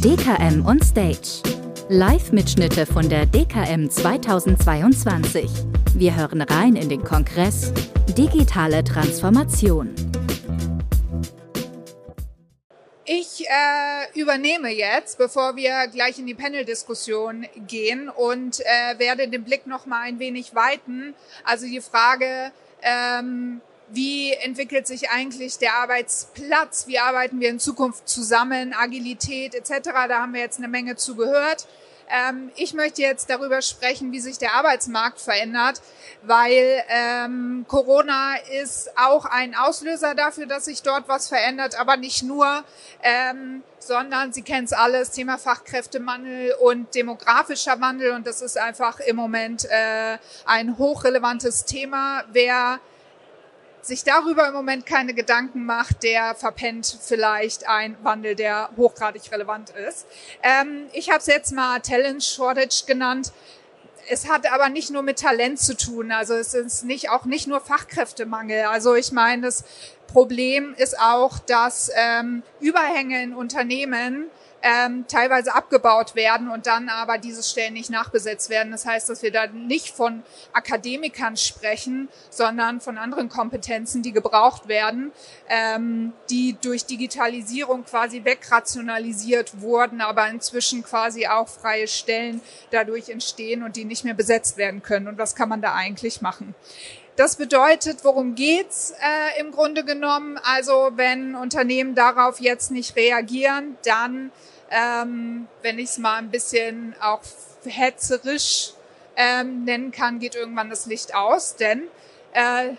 DKM on Stage. Live-Mitschnitte von der DKM 2022. Wir hören rein in den Kongress Digitale Transformation. Ich äh, übernehme jetzt, bevor wir gleich in die Panel-Diskussion gehen und äh, werde den Blick noch mal ein wenig weiten. Also die Frage, ähm, wie entwickelt sich eigentlich der Arbeitsplatz, wie arbeiten wir in Zukunft zusammen, Agilität etc. Da haben wir jetzt eine Menge zu gehört. Ähm, ich möchte jetzt darüber sprechen, wie sich der Arbeitsmarkt verändert, weil ähm, Corona ist auch ein Auslöser dafür, dass sich dort was verändert, aber nicht nur, ähm, sondern Sie kennen es alles, Thema Fachkräftemangel und demografischer Wandel und das ist einfach im Moment äh, ein hochrelevantes Thema. Wer sich darüber im Moment keine Gedanken macht, der verpennt vielleicht ein Wandel, der hochgradig relevant ist. Ähm, ich habe es jetzt mal Talent Shortage genannt. Es hat aber nicht nur mit Talent zu tun. Also es ist nicht auch nicht nur Fachkräftemangel. Also ich meine, das Problem ist auch, dass ähm, Überhänge in Unternehmen ähm, teilweise abgebaut werden und dann aber diese Stellen nicht nachbesetzt werden. Das heißt, dass wir da nicht von Akademikern sprechen, sondern von anderen Kompetenzen, die gebraucht werden, ähm, die durch Digitalisierung quasi wegrationalisiert wurden, aber inzwischen quasi auch freie Stellen dadurch entstehen und die nicht mehr besetzt werden können. Und was kann man da eigentlich machen? Das bedeutet, worum geht's äh, im Grunde genommen? Also wenn Unternehmen darauf jetzt nicht reagieren, dann ähm, wenn ich es mal ein bisschen auch hetzerisch ähm, nennen kann, geht irgendwann das Licht aus, denn äh,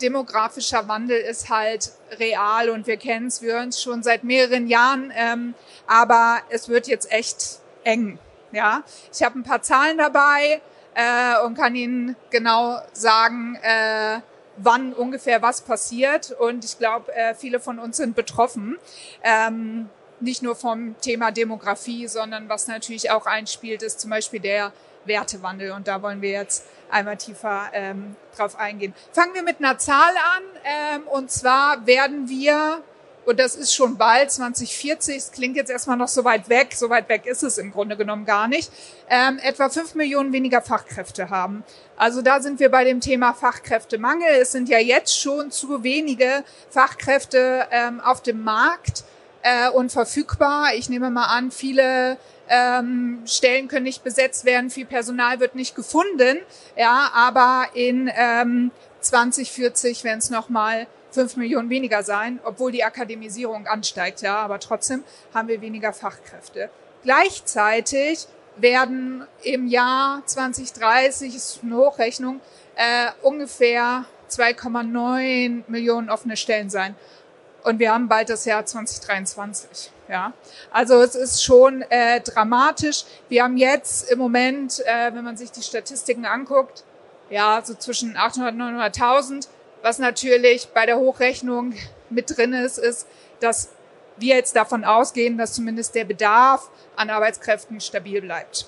demografischer Wandel ist halt real und wir kennen es, wir hören es schon seit mehreren Jahren, ähm, aber es wird jetzt echt eng. Ja, ich habe ein paar Zahlen dabei äh, und kann Ihnen genau sagen, äh, wann ungefähr was passiert. Und ich glaube, äh, viele von uns sind betroffen. Ähm, nicht nur vom Thema Demografie, sondern was natürlich auch einspielt, ist zum Beispiel der Wertewandel. Und da wollen wir jetzt einmal tiefer ähm, drauf eingehen. Fangen wir mit einer Zahl an. Ähm, und zwar werden wir, und das ist schon bald, 2040, es klingt jetzt erstmal noch so weit weg, so weit weg ist es im Grunde genommen gar nicht, ähm, etwa fünf Millionen weniger Fachkräfte haben. Also da sind wir bei dem Thema Fachkräftemangel. Es sind ja jetzt schon zu wenige Fachkräfte ähm, auf dem Markt äh, und verfügbar. Ich nehme mal an, viele ähm, Stellen können nicht besetzt werden, viel Personal wird nicht gefunden. Ja, aber in ähm, 2040 werden es nochmal fünf Millionen weniger sein, obwohl die Akademisierung ansteigt. Ja, aber trotzdem haben wir weniger Fachkräfte. Gleichzeitig werden im Jahr 2030, ist eine Hochrechnung, äh, ungefähr 2,9 Millionen offene Stellen sein. Und wir haben bald das Jahr 2023. Ja, also es ist schon äh, dramatisch. Wir haben jetzt im Moment, äh, wenn man sich die Statistiken anguckt, ja, so zwischen 800 und 900.000. Was natürlich bei der Hochrechnung mit drin ist, ist, dass wir jetzt davon ausgehen, dass zumindest der Bedarf an Arbeitskräften stabil bleibt.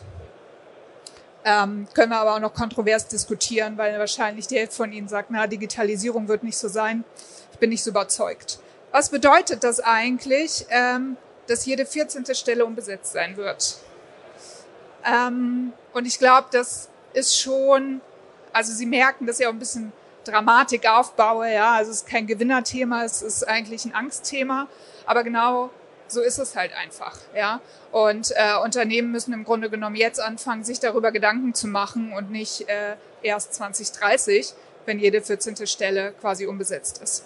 Ähm, können wir aber auch noch kontrovers diskutieren, weil wahrscheinlich die Hälfte von Ihnen sagt, na, Digitalisierung wird nicht so sein. Ich bin nicht so überzeugt. Was bedeutet das eigentlich, ähm, dass jede 14. Stelle unbesetzt sein wird? Ähm, und ich glaube, das ist schon, also Sie merken, dass ich auch ein bisschen Dramatik aufbaue, ja, also es ist kein Gewinnerthema, es ist eigentlich ein Angstthema, aber genau so ist es halt einfach, ja. Und äh, Unternehmen müssen im Grunde genommen jetzt anfangen, sich darüber Gedanken zu machen und nicht äh, erst 2030, wenn jede 14. Stelle quasi unbesetzt ist.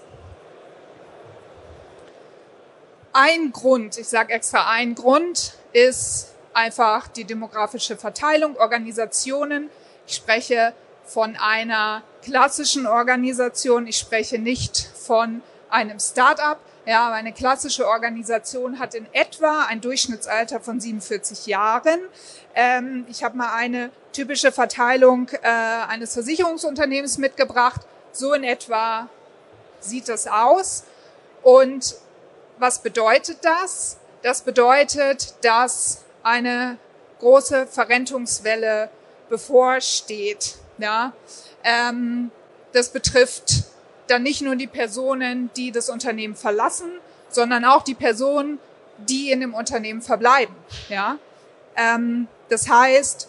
Ein Grund, ich sage extra ein Grund, ist einfach die demografische Verteilung, Organisationen. Ich spreche von einer klassischen Organisation, ich spreche nicht von einem Start-up. Ja, eine klassische Organisation hat in etwa ein Durchschnittsalter von 47 Jahren. Ähm, ich habe mal eine typische Verteilung äh, eines Versicherungsunternehmens mitgebracht. So in etwa sieht das aus. Und was bedeutet das? Das bedeutet, dass eine große Verrentungswelle bevorsteht. Ja, ähm, das betrifft dann nicht nur die Personen, die das Unternehmen verlassen, sondern auch die Personen, die in dem Unternehmen verbleiben. Ja, ähm, das heißt,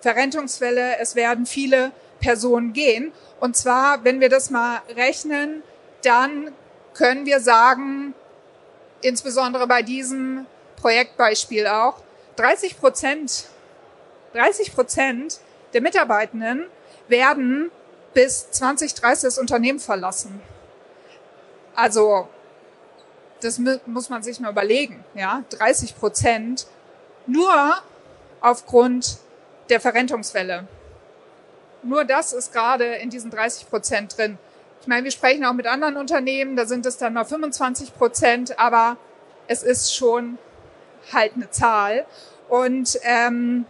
Verrentungsfälle, es werden viele Personen gehen. Und zwar, wenn wir das mal rechnen, dann können wir sagen, insbesondere bei diesem Projektbeispiel auch, 30 Prozent, 30 Prozent der Mitarbeitenden werden bis 2030 das Unternehmen verlassen. Also, das muss man sich mal überlegen, ja, 30 Prozent nur aufgrund der Verrentungswelle. Nur das ist gerade in diesen 30 Prozent drin. Ich meine, wir sprechen auch mit anderen Unternehmen, da sind es dann mal 25 Prozent, aber es ist schon halt eine Zahl. Und ähm,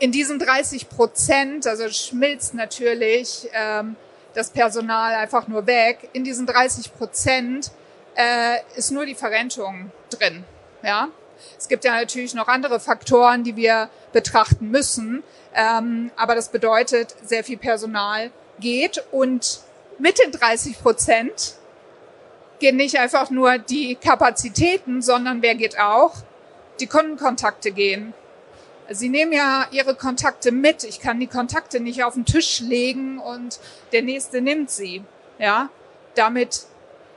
in diesen 30 Prozent, also schmilzt natürlich ähm, das Personal einfach nur weg. In diesen 30 Prozent äh, ist nur die Verrentung drin. Ja, es gibt ja natürlich noch andere Faktoren, die wir betrachten müssen. Ähm, aber das bedeutet, sehr viel Personal geht und mit den 30 Prozent gehen nicht einfach nur die Kapazitäten, sondern wer geht auch? Die Kundenkontakte gehen. Sie nehmen ja Ihre Kontakte mit. Ich kann die Kontakte nicht auf den Tisch legen und der Nächste nimmt sie. Ja, damit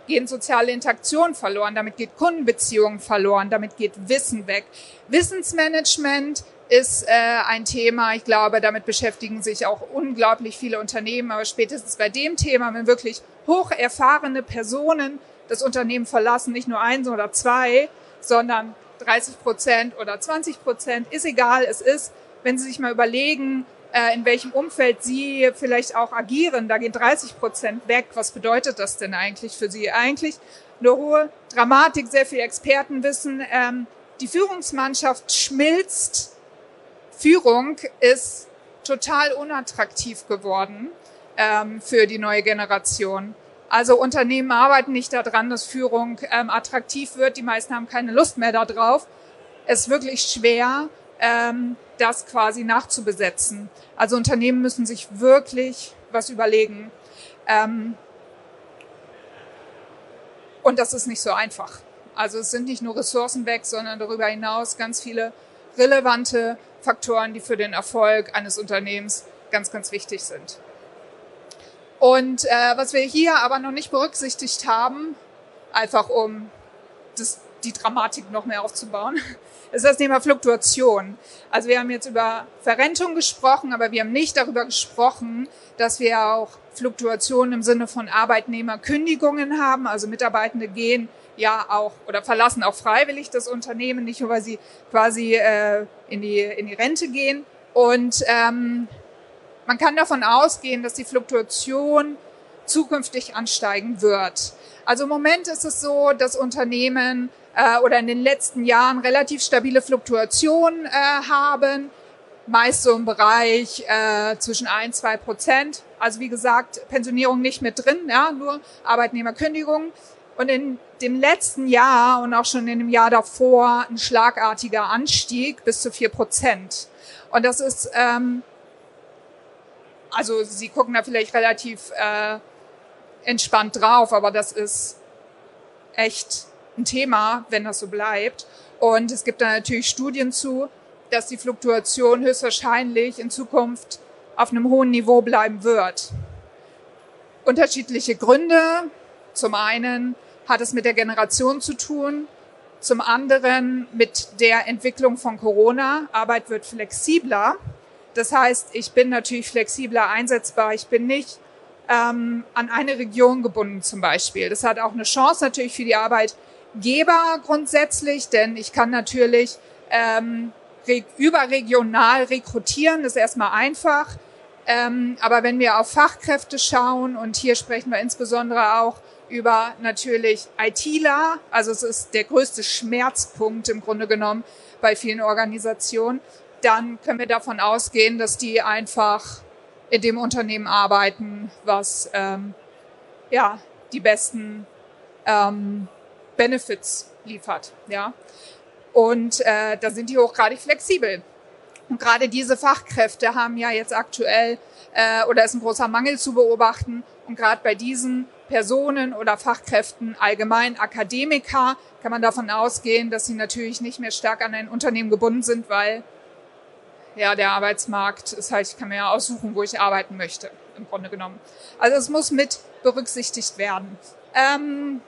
gehen soziale Interaktionen verloren, damit geht Kundenbeziehungen verloren, damit geht Wissen weg. Wissensmanagement ist äh, ein Thema. Ich glaube, damit beschäftigen sich auch unglaublich viele Unternehmen. Aber spätestens bei dem Thema, wenn wirklich hoch erfahrene Personen das Unternehmen verlassen, nicht nur eins oder zwei, sondern 30 Prozent oder 20 Prozent, ist egal, es ist, wenn Sie sich mal überlegen, äh, in welchem Umfeld Sie vielleicht auch agieren, da gehen 30 Prozent weg. Was bedeutet das denn eigentlich für Sie? Eigentlich eine hohe Dramatik, sehr viel Expertenwissen. Ähm, die Führungsmannschaft schmilzt. Führung ist total unattraktiv geworden ähm, für die neue Generation. Also Unternehmen arbeiten nicht daran, dass Führung ähm, attraktiv wird. Die meisten haben keine Lust mehr darauf. Es ist wirklich schwer, ähm, das quasi nachzubesetzen. Also Unternehmen müssen sich wirklich was überlegen. Ähm, und das ist nicht so einfach. Also es sind nicht nur Ressourcen weg, sondern darüber hinaus ganz viele relevante Faktoren, die für den Erfolg eines Unternehmens ganz, ganz wichtig sind. Und äh, was wir hier aber noch nicht berücksichtigt haben, einfach um das, die Dramatik noch mehr aufzubauen, ist das Thema Fluktuation. Also wir haben jetzt über Verrentung gesprochen, aber wir haben nicht darüber gesprochen, dass wir auch Fluktuationen im Sinne von Arbeitnehmerkündigungen haben. Also Mitarbeitende gehen ja auch oder verlassen auch freiwillig das Unternehmen, nicht nur weil sie quasi äh, in, die, in die Rente gehen. Und ähm, man kann davon ausgehen, dass die Fluktuation zukünftig ansteigen wird. Also im Moment ist es so, dass Unternehmen äh, oder in den letzten Jahren relativ stabile Fluktuationen äh, haben, meist so im Bereich äh, zwischen ein zwei Prozent. Also wie gesagt, Pensionierung nicht mit drin, ja, nur Arbeitnehmerkündigung. Und in dem letzten Jahr und auch schon in dem Jahr davor ein schlagartiger Anstieg bis zu vier Prozent. Und das ist, ähm, also Sie gucken da vielleicht relativ äh, entspannt drauf, aber das ist echt ein Thema, wenn das so bleibt. Und es gibt da natürlich Studien zu, dass die Fluktuation höchstwahrscheinlich in Zukunft auf einem hohen Niveau bleiben wird. Unterschiedliche Gründe. Zum einen hat es mit der Generation zu tun, zum anderen mit der Entwicklung von Corona. Arbeit wird flexibler. Das heißt, ich bin natürlich flexibler einsetzbar. Ich bin nicht ähm, an eine Region gebunden zum Beispiel. Das hat auch eine Chance natürlich für die Arbeitgeber grundsätzlich, denn ich kann natürlich ähm, überregional rekrutieren, das ist erstmal einfach. Ähm, aber wenn wir auf Fachkräfte schauen, und hier sprechen wir insbesondere auch über natürlich ITler, also es ist der größte Schmerzpunkt im Grunde genommen bei vielen Organisationen, dann können wir davon ausgehen, dass die einfach in dem Unternehmen arbeiten, was ähm, ja die besten ähm, Benefits liefert, ja. Und äh, da sind die hochgradig flexibel. Und gerade diese Fachkräfte haben ja jetzt aktuell äh, oder ist ein großer Mangel zu beobachten. Und gerade bei diesen Personen oder Fachkräften allgemein Akademiker kann man davon ausgehen, dass sie natürlich nicht mehr stark an ein Unternehmen gebunden sind, weil ja der Arbeitsmarkt ist halt, ich kann mir ja aussuchen, wo ich arbeiten möchte, im Grunde genommen. Also es muss mit berücksichtigt werden. Ähm,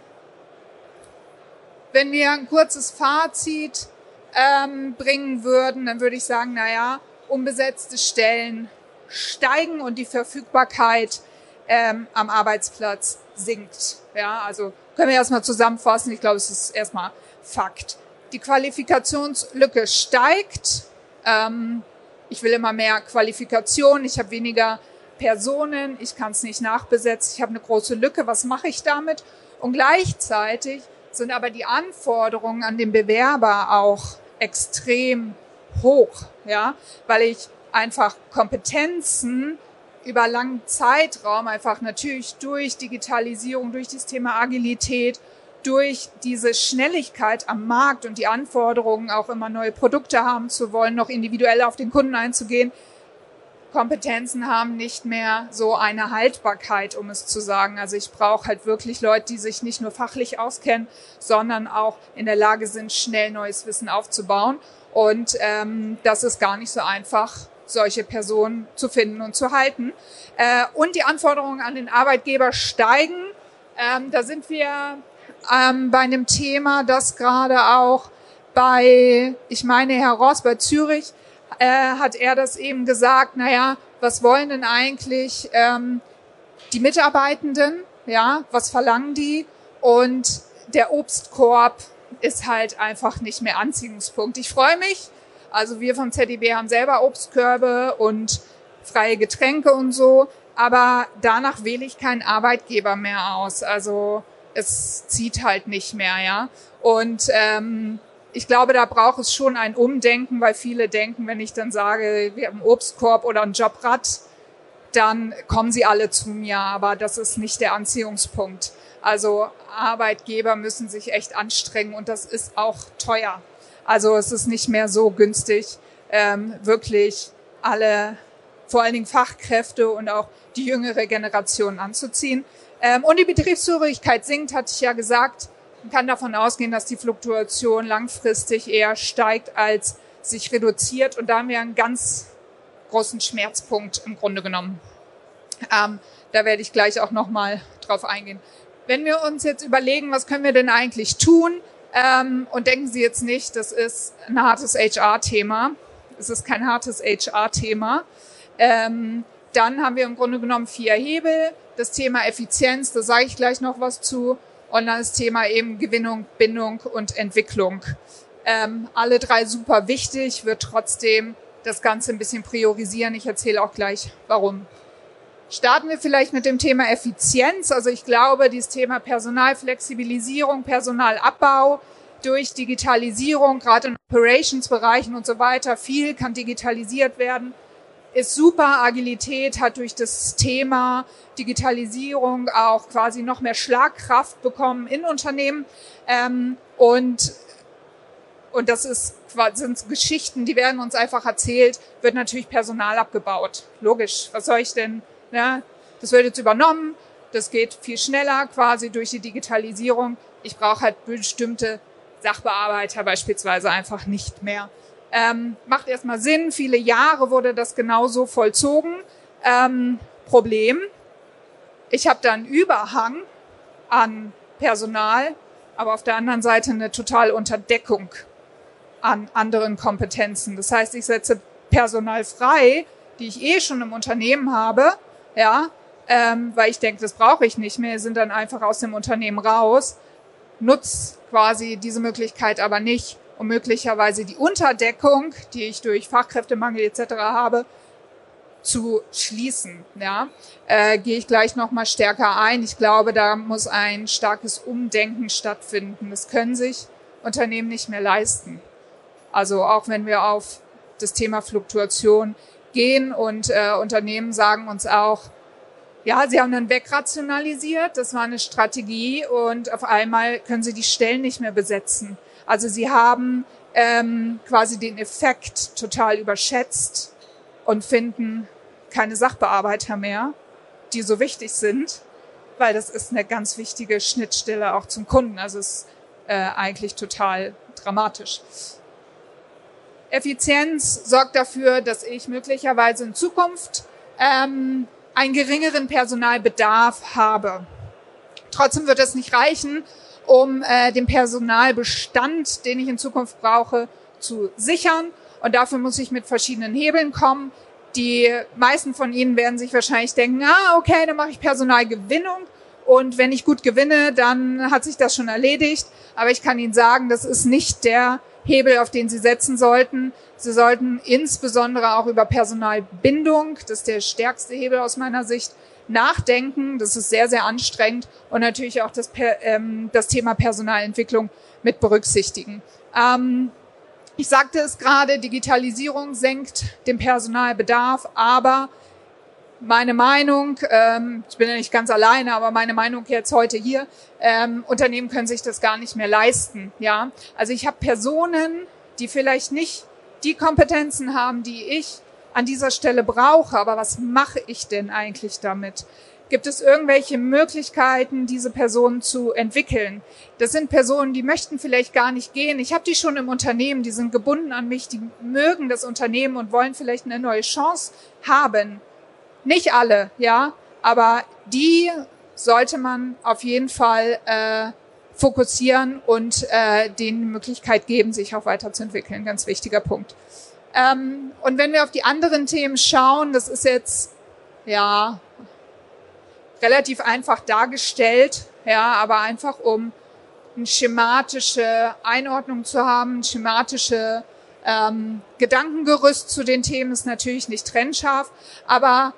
wenn wir ein kurzes Fazit ähm, bringen würden, dann würde ich sagen, naja, unbesetzte Stellen steigen und die Verfügbarkeit ähm, am Arbeitsplatz sinkt. Ja, also können wir erstmal zusammenfassen. Ich glaube, es ist erstmal Fakt. Die Qualifikationslücke steigt. Ähm, ich will immer mehr Qualifikation. Ich habe weniger Personen. Ich kann es nicht nachbesetzen. Ich habe eine große Lücke. Was mache ich damit? Und gleichzeitig sind aber die Anforderungen an den Bewerber auch extrem hoch, ja, weil ich einfach Kompetenzen über langen Zeitraum einfach natürlich durch Digitalisierung, durch das Thema Agilität, durch diese Schnelligkeit am Markt und die Anforderungen, auch immer neue Produkte haben zu wollen, noch individuell auf den Kunden einzugehen, Kompetenzen haben nicht mehr so eine Haltbarkeit, um es zu sagen. Also ich brauche halt wirklich Leute, die sich nicht nur fachlich auskennen, sondern auch in der Lage sind, schnell neues Wissen aufzubauen. Und ähm, das ist gar nicht so einfach, solche Personen zu finden und zu halten. Äh, und die Anforderungen an den Arbeitgeber steigen. Ähm, da sind wir ähm, bei einem Thema, das gerade auch bei, ich meine, Herr Ross bei Zürich äh, hat er das eben gesagt, naja, was wollen denn eigentlich ähm, die Mitarbeitenden? Ja, was verlangen die? Und der Obstkorb ist halt einfach nicht mehr Anziehungspunkt. Ich freue mich. Also wir vom ZDB haben selber Obstkörbe und freie Getränke und so. Aber danach wähle ich keinen Arbeitgeber mehr aus. Also es zieht halt nicht mehr, ja. Und ähm, ich glaube, da braucht es schon ein Umdenken, weil viele denken, wenn ich dann sage, wir haben einen Obstkorb oder ein Jobrad, dann kommen sie alle zu mir. Aber das ist nicht der Anziehungspunkt. Also Arbeitgeber müssen sich echt anstrengen und das ist auch teuer. Also es ist nicht mehr so günstig, ähm, wirklich alle, vor allen Dingen Fachkräfte und auch die jüngere Generation anzuziehen. Ähm, und die Betriebszugehörigkeit sinkt, hatte ich ja gesagt. Man kann davon ausgehen, dass die Fluktuation langfristig eher steigt als sich reduziert. Und da haben wir einen ganz großen Schmerzpunkt im Grunde genommen. Ähm, da werde ich gleich auch nochmal drauf eingehen. Wenn wir uns jetzt überlegen, was können wir denn eigentlich tun? Ähm, und denken Sie jetzt nicht, das ist ein hartes HR-Thema. Es ist kein hartes HR-Thema. Ähm, dann haben wir im Grunde genommen vier Hebel. Das Thema Effizienz, da sage ich gleich noch was zu. Und dann das Thema eben Gewinnung, Bindung und Entwicklung. Ähm, alle drei super wichtig, wird trotzdem das Ganze ein bisschen priorisieren. Ich erzähle auch gleich, warum. Starten wir vielleicht mit dem Thema Effizienz. Also ich glaube, dieses Thema Personalflexibilisierung, Personalabbau durch Digitalisierung, gerade in Operationsbereichen und so weiter, viel kann digitalisiert werden ist super. Agilität hat durch das Thema Digitalisierung auch quasi noch mehr Schlagkraft bekommen in Unternehmen. Ähm, und, und das ist, sind Geschichten, die werden uns einfach erzählt, wird natürlich Personal abgebaut. Logisch. Was soll ich denn? Ne? Das wird jetzt übernommen. Das geht viel schneller quasi durch die Digitalisierung. Ich brauche halt bestimmte Sachbearbeiter beispielsweise einfach nicht mehr. Ähm, macht erstmal Sinn. Viele Jahre wurde das genauso vollzogen. Ähm, Problem, ich habe da einen Überhang an Personal, aber auf der anderen Seite eine total Unterdeckung an anderen Kompetenzen. Das heißt, ich setze Personal frei, die ich eh schon im Unternehmen habe, ja, ähm, weil ich denke, das brauche ich nicht mehr, sind dann einfach aus dem Unternehmen raus, nutz quasi diese Möglichkeit aber nicht und möglicherweise die Unterdeckung, die ich durch Fachkräftemangel etc. habe, zu schließen. Ja, äh, gehe ich gleich noch mal stärker ein. Ich glaube, da muss ein starkes Umdenken stattfinden. Das können sich Unternehmen nicht mehr leisten. Also auch wenn wir auf das Thema Fluktuation gehen und äh, Unternehmen sagen uns auch, ja, sie haben dann wegrationalisiert, das war eine Strategie und auf einmal können sie die Stellen nicht mehr besetzen. Also sie haben ähm, quasi den Effekt total überschätzt und finden keine Sachbearbeiter mehr, die so wichtig sind, weil das ist eine ganz wichtige Schnittstelle auch zum Kunden. Also es ist äh, eigentlich total dramatisch. Effizienz sorgt dafür, dass ich möglicherweise in Zukunft ähm, einen geringeren Personalbedarf habe. Trotzdem wird es nicht reichen, um äh, den Personalbestand, den ich in Zukunft brauche, zu sichern. Und dafür muss ich mit verschiedenen Hebeln kommen. Die meisten von Ihnen werden sich wahrscheinlich denken, ah, okay, dann mache ich Personalgewinnung. Und wenn ich gut gewinne, dann hat sich das schon erledigt. Aber ich kann Ihnen sagen, das ist nicht der Hebel, auf den Sie setzen sollten. Sie sollten insbesondere auch über Personalbindung, das ist der stärkste Hebel aus meiner Sicht, nachdenken. Das ist sehr, sehr anstrengend und natürlich auch das, ähm, das Thema Personalentwicklung mit berücksichtigen. Ähm, ich sagte es gerade, Digitalisierung senkt den Personalbedarf, aber meine Meinung, ähm, ich bin ja nicht ganz alleine, aber meine Meinung jetzt heute hier, ähm, Unternehmen können sich das gar nicht mehr leisten. Ja, also ich habe Personen, die vielleicht nicht die Kompetenzen haben, die ich an dieser Stelle brauche, aber was mache ich denn eigentlich damit? Gibt es irgendwelche Möglichkeiten, diese Personen zu entwickeln? Das sind Personen, die möchten vielleicht gar nicht gehen. Ich habe die schon im Unternehmen, die sind gebunden an mich, die mögen das Unternehmen und wollen vielleicht eine neue Chance haben. Nicht alle, ja, aber die sollte man auf jeden Fall äh, fokussieren und äh, denen die Möglichkeit geben, sich auch weiterzuentwickeln. Ganz wichtiger Punkt. Ähm, und wenn wir auf die anderen Themen schauen, das ist jetzt ja relativ einfach dargestellt, ja, aber einfach um eine schematische Einordnung zu haben, schematische ähm, Gedankengerüst zu den Themen ist natürlich nicht trennscharf, aber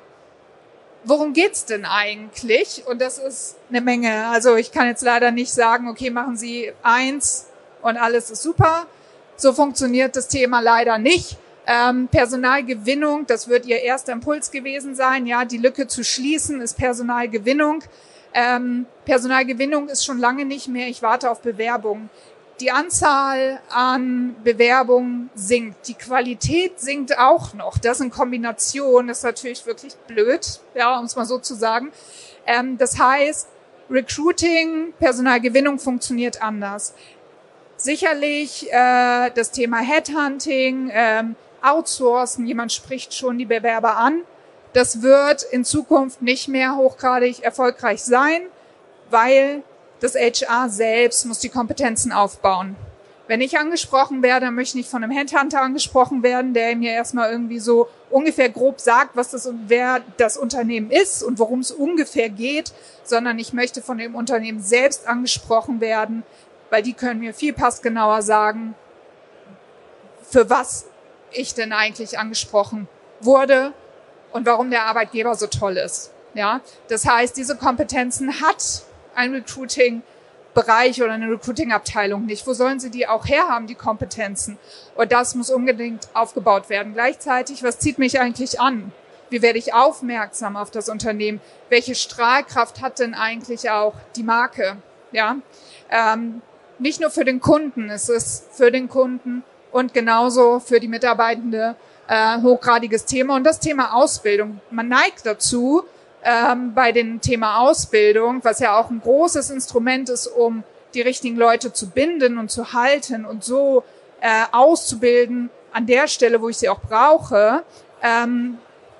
worum geht's denn eigentlich? Und das ist eine Menge. Also ich kann jetzt leider nicht sagen, okay, machen Sie eins und alles ist super. So funktioniert das Thema leider nicht. Ähm, Personalgewinnung, das wird Ihr erster Impuls gewesen sein. Ja, die Lücke zu schließen ist Personalgewinnung. Ähm, Personalgewinnung ist schon lange nicht mehr. Ich warte auf Bewerbungen. Die Anzahl an Bewerbungen sinkt. Die Qualität sinkt auch noch. Das in Kombination ist natürlich wirklich blöd, ja, um es mal so zu sagen. Ähm, das heißt, Recruiting, Personalgewinnung funktioniert anders. Sicherlich äh, das Thema Headhunting, ähm, outsourcen, jemand spricht schon die Bewerber an. Das wird in Zukunft nicht mehr hochgradig erfolgreich sein, weil das HR selbst muss die Kompetenzen aufbauen. Wenn ich angesprochen werde, dann möchte ich nicht von einem Headhunter angesprochen werden, der mir erstmal irgendwie so ungefähr grob sagt, was das und wer das Unternehmen ist und worum es ungefähr geht, sondern ich möchte von dem Unternehmen selbst angesprochen werden, weil die können mir viel passgenauer sagen, für was ich denn eigentlich angesprochen wurde und warum der Arbeitgeber so toll ist. Ja, das heißt, diese Kompetenzen hat ein Recruiting Bereich oder eine Recruiting-Abteilung nicht. Wo sollen sie die auch herhaben, die Kompetenzen? Und das muss unbedingt aufgebaut werden. Gleichzeitig, was zieht mich eigentlich an? Wie werde ich aufmerksam auf das Unternehmen? Welche Strahlkraft hat denn eigentlich auch die Marke? Ja, ähm, nicht nur für den Kunden, es ist für den Kunden und genauso für die Mitarbeitende äh, hochgradiges Thema. Und das Thema Ausbildung. Man neigt dazu, ähm, bei dem Thema Ausbildung, was ja auch ein großes Instrument ist, um die richtigen Leute zu binden und zu halten und so äh, auszubilden an der Stelle, wo ich sie auch brauche, ähm,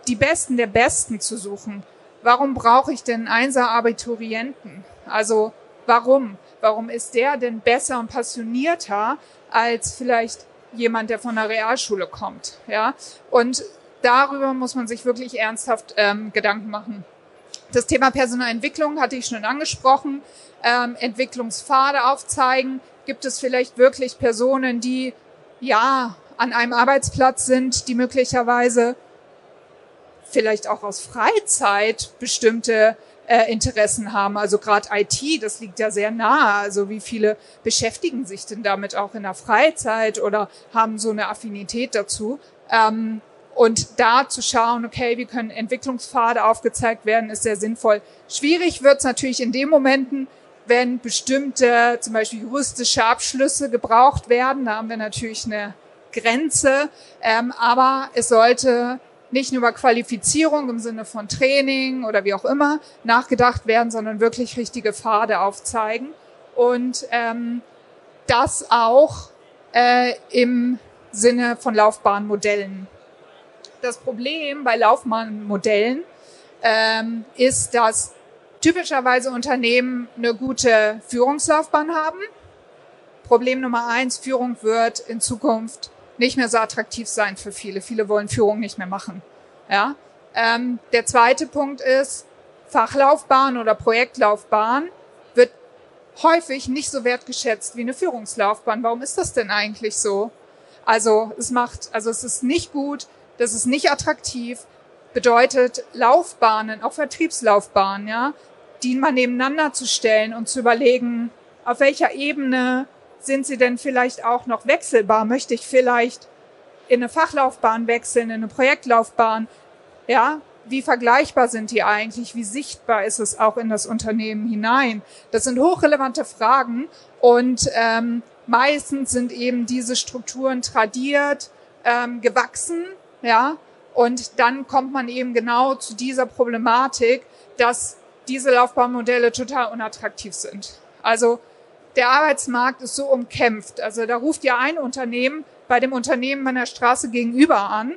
die Besten der Besten zu suchen. Warum brauche ich denn Einser-Abiturienten? Also warum? Warum ist der denn besser und passionierter als vielleicht jemand, der von der Realschule kommt. Ja, und darüber muss man sich wirklich ernsthaft ähm, Gedanken machen. Das Thema Personalentwicklung hatte ich schon angesprochen. Ähm, Entwicklungspfade aufzeigen. Gibt es vielleicht wirklich Personen, die ja an einem Arbeitsplatz sind, die möglicherweise vielleicht auch aus Freizeit bestimmte äh, Interessen haben. Also gerade IT, das liegt ja sehr nahe. Also wie viele beschäftigen sich denn damit auch in der Freizeit oder haben so eine Affinität dazu? Ähm, und da zu schauen, okay, wie können Entwicklungspfade aufgezeigt werden, ist sehr sinnvoll. Schwierig wird es natürlich in den Momenten, wenn bestimmte, zum Beispiel juristische Abschlüsse gebraucht werden. Da haben wir natürlich eine Grenze. Ähm, aber es sollte nicht nur über Qualifizierung im Sinne von Training oder wie auch immer nachgedacht werden, sondern wirklich richtige Pfade aufzeigen. Und ähm, das auch äh, im Sinne von Laufbahnmodellen. Das Problem bei Laufbahnmodellen ähm, ist, dass typischerweise Unternehmen eine gute Führungslaufbahn haben. Problem Nummer eins, Führung wird in Zukunft nicht mehr so attraktiv sein für viele. Viele wollen Führung nicht mehr machen. Ja? Ähm, der zweite Punkt ist, Fachlaufbahn oder Projektlaufbahn wird häufig nicht so wertgeschätzt wie eine Führungslaufbahn. Warum ist das denn eigentlich so? Also es macht, also es ist nicht gut, das ist nicht attraktiv, bedeutet Laufbahnen, auch Vertriebslaufbahnen, ja, die mal nebeneinander zu stellen und zu überlegen, auf welcher Ebene sind sie denn vielleicht auch noch wechselbar? Möchte ich vielleicht in eine Fachlaufbahn wechseln, in eine Projektlaufbahn? Ja, wie vergleichbar sind die eigentlich? Wie sichtbar ist es auch in das Unternehmen hinein? Das sind hochrelevante Fragen und ähm, meistens sind eben diese Strukturen tradiert, ähm, gewachsen, ja, und dann kommt man eben genau zu dieser Problematik, dass diese Laufbahnmodelle total unattraktiv sind. Also der Arbeitsmarkt ist so umkämpft. Also da ruft ja ein Unternehmen bei dem Unternehmen an der Straße gegenüber an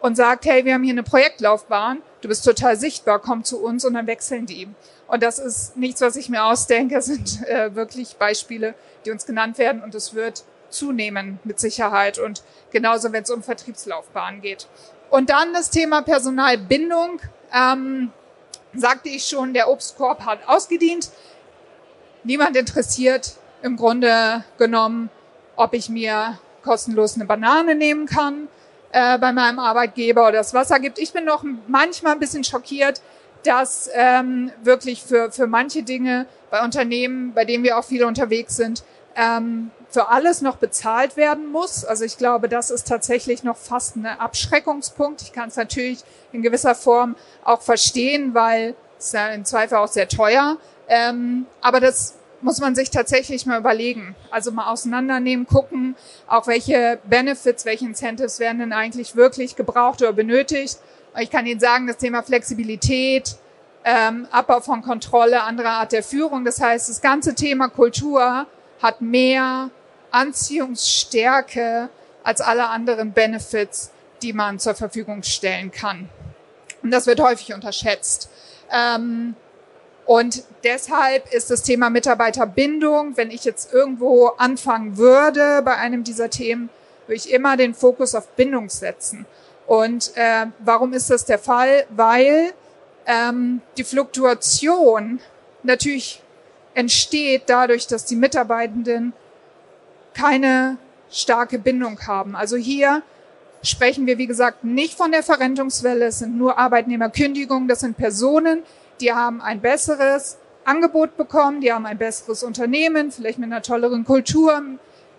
und sagt, hey, wir haben hier eine Projektlaufbahn, du bist total sichtbar, komm zu uns und dann wechseln die. Und das ist nichts, was ich mir ausdenke, das sind äh, wirklich Beispiele, die uns genannt werden und es wird zunehmen mit Sicherheit und genauso, wenn es um Vertriebslaufbahnen geht. Und dann das Thema Personalbindung. Ähm, sagte ich schon, der Obstkorb hat ausgedient. Niemand interessiert im Grunde genommen, ob ich mir kostenlos eine Banane nehmen kann äh, bei meinem Arbeitgeber oder das Wasser gibt. Ich bin noch manchmal ein bisschen schockiert, dass ähm, wirklich für, für manche Dinge bei Unternehmen, bei denen wir auch viele unterwegs sind, ähm, für alles noch bezahlt werden muss. Also ich glaube, das ist tatsächlich noch fast ein Abschreckungspunkt. Ich kann es natürlich in gewisser Form auch verstehen, weil es ja im Zweifel auch sehr teuer. Ähm, aber das muss man sich tatsächlich mal überlegen. Also mal auseinandernehmen, gucken, auch welche Benefits, welche Incentives werden denn eigentlich wirklich gebraucht oder benötigt. Ich kann Ihnen sagen, das Thema Flexibilität, ähm, Abbau von Kontrolle, andere Art der Führung. Das heißt, das ganze Thema Kultur hat mehr Anziehungsstärke als alle anderen Benefits, die man zur Verfügung stellen kann. Und das wird häufig unterschätzt. Ähm, und deshalb ist das Thema Mitarbeiterbindung, wenn ich jetzt irgendwo anfangen würde bei einem dieser Themen, würde ich immer den Fokus auf Bindung setzen. Und äh, warum ist das der Fall? Weil ähm, die Fluktuation natürlich entsteht dadurch, dass die Mitarbeitenden keine starke Bindung haben. Also hier sprechen wir, wie gesagt, nicht von der Verrentungswelle. Es sind nur Arbeitnehmerkündigungen. Das sind Personen, die haben ein besseres Angebot bekommen, die haben ein besseres Unternehmen, vielleicht mit einer tolleren Kultur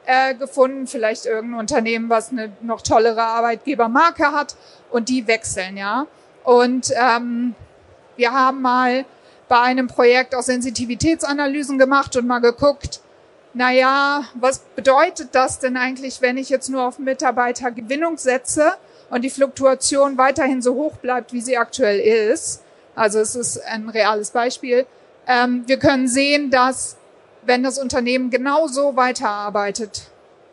äh, gefunden, vielleicht irgendein Unternehmen, was eine noch tollere Arbeitgebermarke hat und die wechseln, ja. Und ähm, wir haben mal bei einem Projekt auch Sensitivitätsanalysen gemacht und mal geguckt, naja, was bedeutet das denn eigentlich, wenn ich jetzt nur auf Mitarbeitergewinnung setze und die Fluktuation weiterhin so hoch bleibt, wie sie aktuell ist? Also es ist ein reales Beispiel. Ähm, wir können sehen, dass wenn das Unternehmen genau so weiterarbeitet,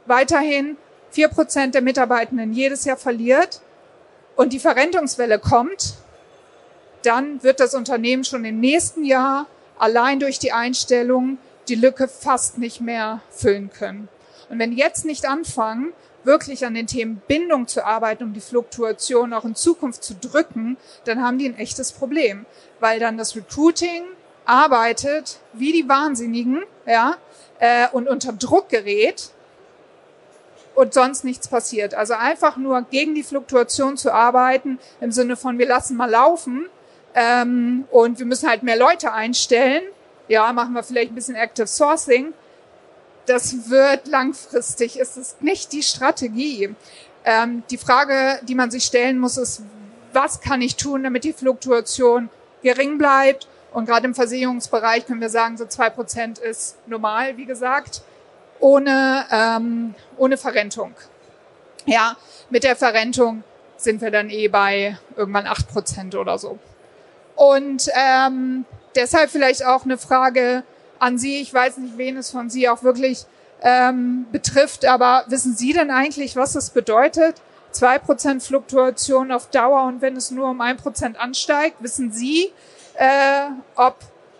weiterhin vier Prozent der Mitarbeitenden jedes Jahr verliert und die Verrentungswelle kommt, dann wird das Unternehmen schon im nächsten Jahr allein durch die Einstellung die Lücke fast nicht mehr füllen können. Und wenn jetzt nicht anfangen, wirklich an den Themen Bindung zu arbeiten, um die Fluktuation auch in Zukunft zu drücken, dann haben die ein echtes Problem, weil dann das Recruiting arbeitet wie die Wahnsinnigen, ja, äh, und unter Druck gerät und sonst nichts passiert. Also einfach nur gegen die Fluktuation zu arbeiten im Sinne von wir lassen mal laufen ähm, und wir müssen halt mehr Leute einstellen ja, machen wir vielleicht ein bisschen Active Sourcing. Das wird langfristig, ist es nicht die Strategie. Ähm, die Frage, die man sich stellen muss, ist, was kann ich tun, damit die Fluktuation gering bleibt Und gerade im Versicherungsbereich können wir sagen, so zwei Prozent ist normal, wie gesagt, ohne, ähm, ohne Verrentung. Ja, mit der Verrentung sind wir dann eh bei irgendwann acht Prozent oder so. Und ähm, deshalb vielleicht auch eine Frage an Sie. Ich weiß nicht, wen es von Sie auch wirklich ähm, betrifft, aber wissen Sie denn eigentlich, was es bedeutet? zwei Prozent Fluktuation auf Dauer und wenn es nur um ein Prozent ansteigt, wissen Sie, äh, ob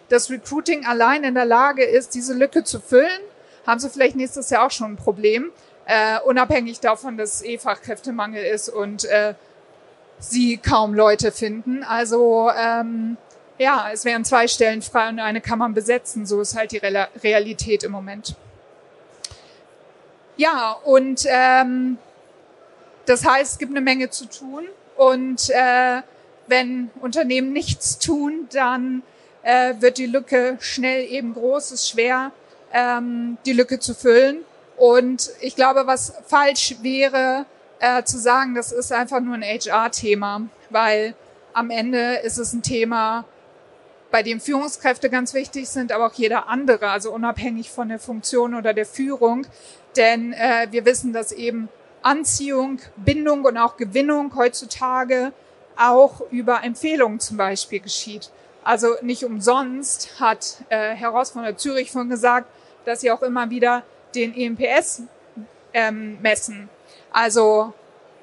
das Recruiting allein in der Lage ist, diese Lücke zu füllen? Haben Sie vielleicht nächstes Jahr auch schon ein Problem, äh, unabhängig davon, dass eh Fachkräftemangel ist und äh, Sie kaum Leute finden. Also ähm, ja, es wären zwei Stellen frei und eine kann man besetzen. So ist halt die Realität im Moment. Ja, und ähm, das heißt, es gibt eine Menge zu tun. Und äh, wenn Unternehmen nichts tun, dann äh, wird die Lücke schnell eben groß. Es ist schwer, ähm, die Lücke zu füllen. Und ich glaube, was falsch wäre, äh, zu sagen, das ist einfach nur ein HR-Thema, weil am Ende ist es ein Thema, bei dem Führungskräfte ganz wichtig sind, aber auch jeder andere, also unabhängig von der Funktion oder der Führung. Denn äh, wir wissen, dass eben Anziehung, Bindung und auch Gewinnung heutzutage auch über Empfehlungen zum Beispiel geschieht. Also nicht umsonst hat äh, Herr Ross von der Zürich von gesagt, dass sie auch immer wieder den EMPS ähm, messen. Also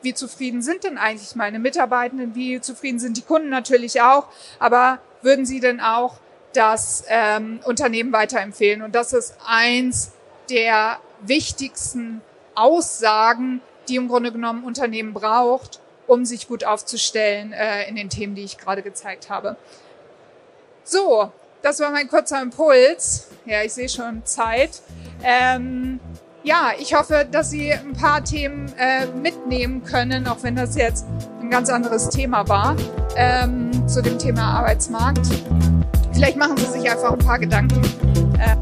wie zufrieden sind denn eigentlich meine Mitarbeitenden? Wie zufrieden sind die Kunden natürlich auch? Aber würden Sie denn auch das ähm, Unternehmen weiterempfehlen? Und das ist eins der wichtigsten Aussagen, die im Grunde genommen Unternehmen braucht, um sich gut aufzustellen äh, in den Themen, die ich gerade gezeigt habe. So, das war mein kurzer Impuls. Ja, ich sehe schon Zeit. Ähm, ja, ich hoffe, dass Sie ein paar Themen äh, mitnehmen können, auch wenn das jetzt ein ganz anderes Thema war, ähm, zu dem Thema Arbeitsmarkt. Vielleicht machen Sie sich einfach ein paar Gedanken. Äh,